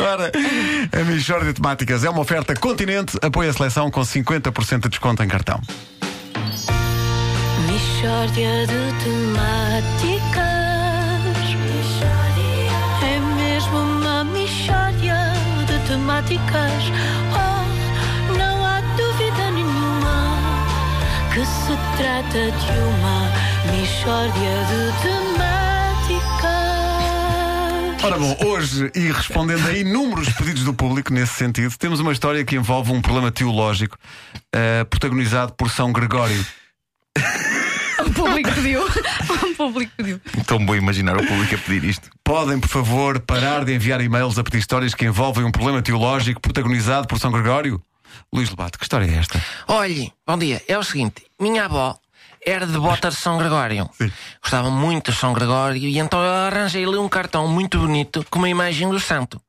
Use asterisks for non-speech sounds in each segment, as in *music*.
Ora, a Michórdia de Temáticas é uma oferta continente, apoia a seleção com 50% de desconto em cartão. Mishória de temáticas. É mesmo uma mishória de temáticas. Oh, não há dúvida nenhuma que se trata de uma mishória de temáticas. Ora bom, hoje, e respondendo a inúmeros pedidos do público nesse sentido, temos uma história que envolve um problema teológico eh, protagonizado por São Gregório. O *laughs* público pediu. O público pediu. Tão bom imaginar o público a pedir isto. Podem, por favor, parar de enviar e-mails a pedir histórias que envolvem um problema teológico protagonizado por São Gregório? Luís Lobato, que história é esta? Olhe, bom dia. É o seguinte: minha avó era devota de São Gregório. Sim. Gostava muito de São Gregório e então eu arranjei-lhe um cartão muito bonito com uma imagem do santo.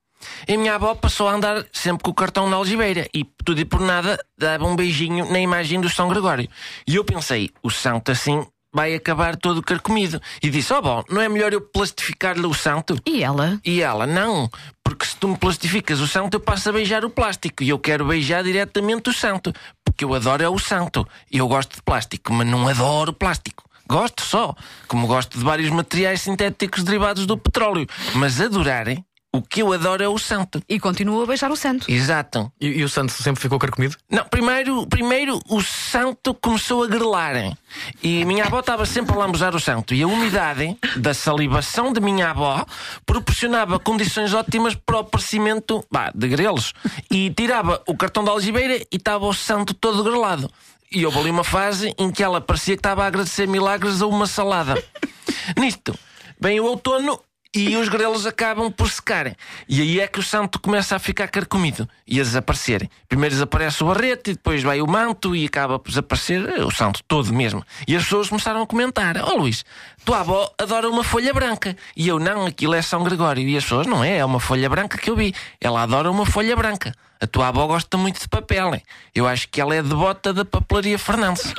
E a minha avó passou a andar sempre com o cartão na algibeira e, tudo e por nada, dava um beijinho na imagem do São Gregório. E eu pensei: o santo assim vai acabar todo carcomido. E disse: Ó, bom, não é melhor eu plastificar-lhe o santo? E ela? E ela, não, porque se tu me plastificas o santo, eu passo a beijar o plástico. E eu quero beijar diretamente o santo. Porque eu adoro é o santo. Eu gosto de plástico, mas não adoro plástico. Gosto só. Como gosto de vários materiais sintéticos derivados do petróleo. Mas adorarem, o que eu adoro é o santo. E continua a beijar o santo. Exato. E, e o santo sempre ficou carcomido? Não, primeiro, primeiro o santo começou a grelar. E minha avó estava sempre a lambuzar o santo. E a umidade da salivação de minha avó proporcionava condições ótimas para o aparecimento bah, de grelos. E tirava o cartão da algibeira e estava o santo todo grelado. E houve ali uma fase em que ela parecia que estava a agradecer milagres a uma salada. Nisto, vem o outono e os grelos acabam por secarem. E aí é que o santo começa a ficar carcomido e a desaparecerem. Primeiro desaparece o barrete, e depois vai o manto e acaba por desaparecer o santo todo mesmo. E as pessoas começaram a comentar: Ó oh, Luís, tua avó adora uma folha branca. E eu não, aquilo é São Gregório. E as pessoas: Não é, é uma folha branca que eu vi. Ela adora uma folha branca. A tua avó gosta muito de papel. hein? Eu acho que ela é devota da papelaria Fernandes.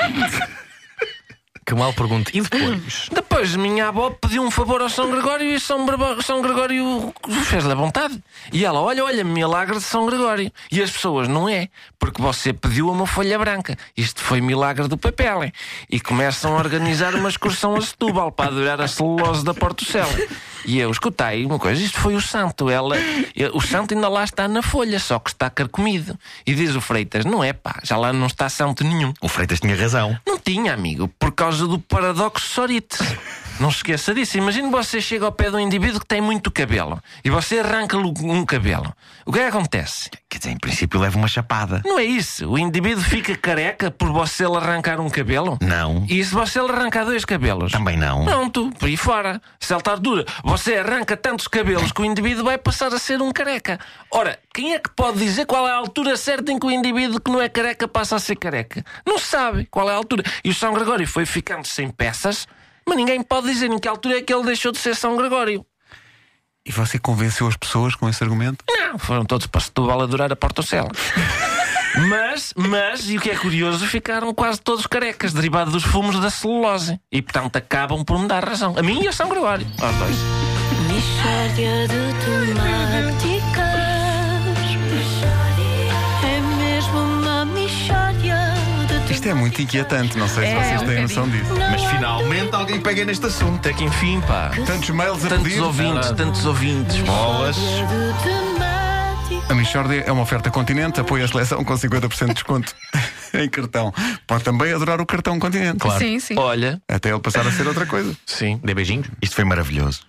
Que mal pergunta. E depois? Depois, minha avó pediu um favor ao São Gregório e São, São Gregório fez-lhe a vontade. E ela, olha, olha, milagre de São Gregório. E as pessoas, não é? Porque você pediu uma folha branca. Isto foi milagre do papel. hein? E começam a organizar uma excursão a Setúbal para adorar a celulose da Portocela. E eu escutei uma coisa, isto foi o santo. Ela, o santo ainda lá está na folha, só que está carcomido. E diz o Freitas, não é pá, já lá não está santo nenhum. O Freitas tinha razão. Não tinha, amigo, por causa do paradoxo Sorite. Não se esqueça disso. Imagine você chega ao pé de um indivíduo que tem muito cabelo e você arranca-lhe um cabelo. O que é que acontece? Quer dizer, em princípio leva uma chapada. Não é isso. O indivíduo fica careca por você lhe arrancar um cabelo? Não. E se você lhe arrancar dois cabelos? Também não. Pronto, por aí fora. Se ele está dura, você arranca tantos cabelos que o indivíduo vai passar a ser um careca. Ora, quem é que pode dizer qual é a altura certa em que o indivíduo que não é careca passa a ser careca? Não sabe qual é a altura. E o São Gregório foi ficando sem peças, mas ninguém pode dizer em que altura é que ele deixou de ser São Gregório. E você convenceu as pessoas com esse argumento? Não, foram todos para Setúbal a adorar a Portocela. *laughs* Mas, mas, e o que é curioso, ficaram quase todos carecas, derivado dos fumos da celulose. E, portanto, acabam por me dar razão. A mim e a São Gregório. Aos dois. Mishória de. É muito inquietante, não sei se É, vocês um têm noção disso. Mas finalmente alguém pega neste assunto. Até que enfim, pá. Tantos mails a Tantos pedir. ouvintes, tantos ouvintes. Bolas. A Michórdia é uma oferta Continente, apoia a seleção com 50% de desconto *laughs* em cartão. Pode também adorar o cartão Continente. Claro. Sim, sim. Olha, Até ele passar a ser outra coisa. sim. Dê beijinhos? Isto foi maravilhoso.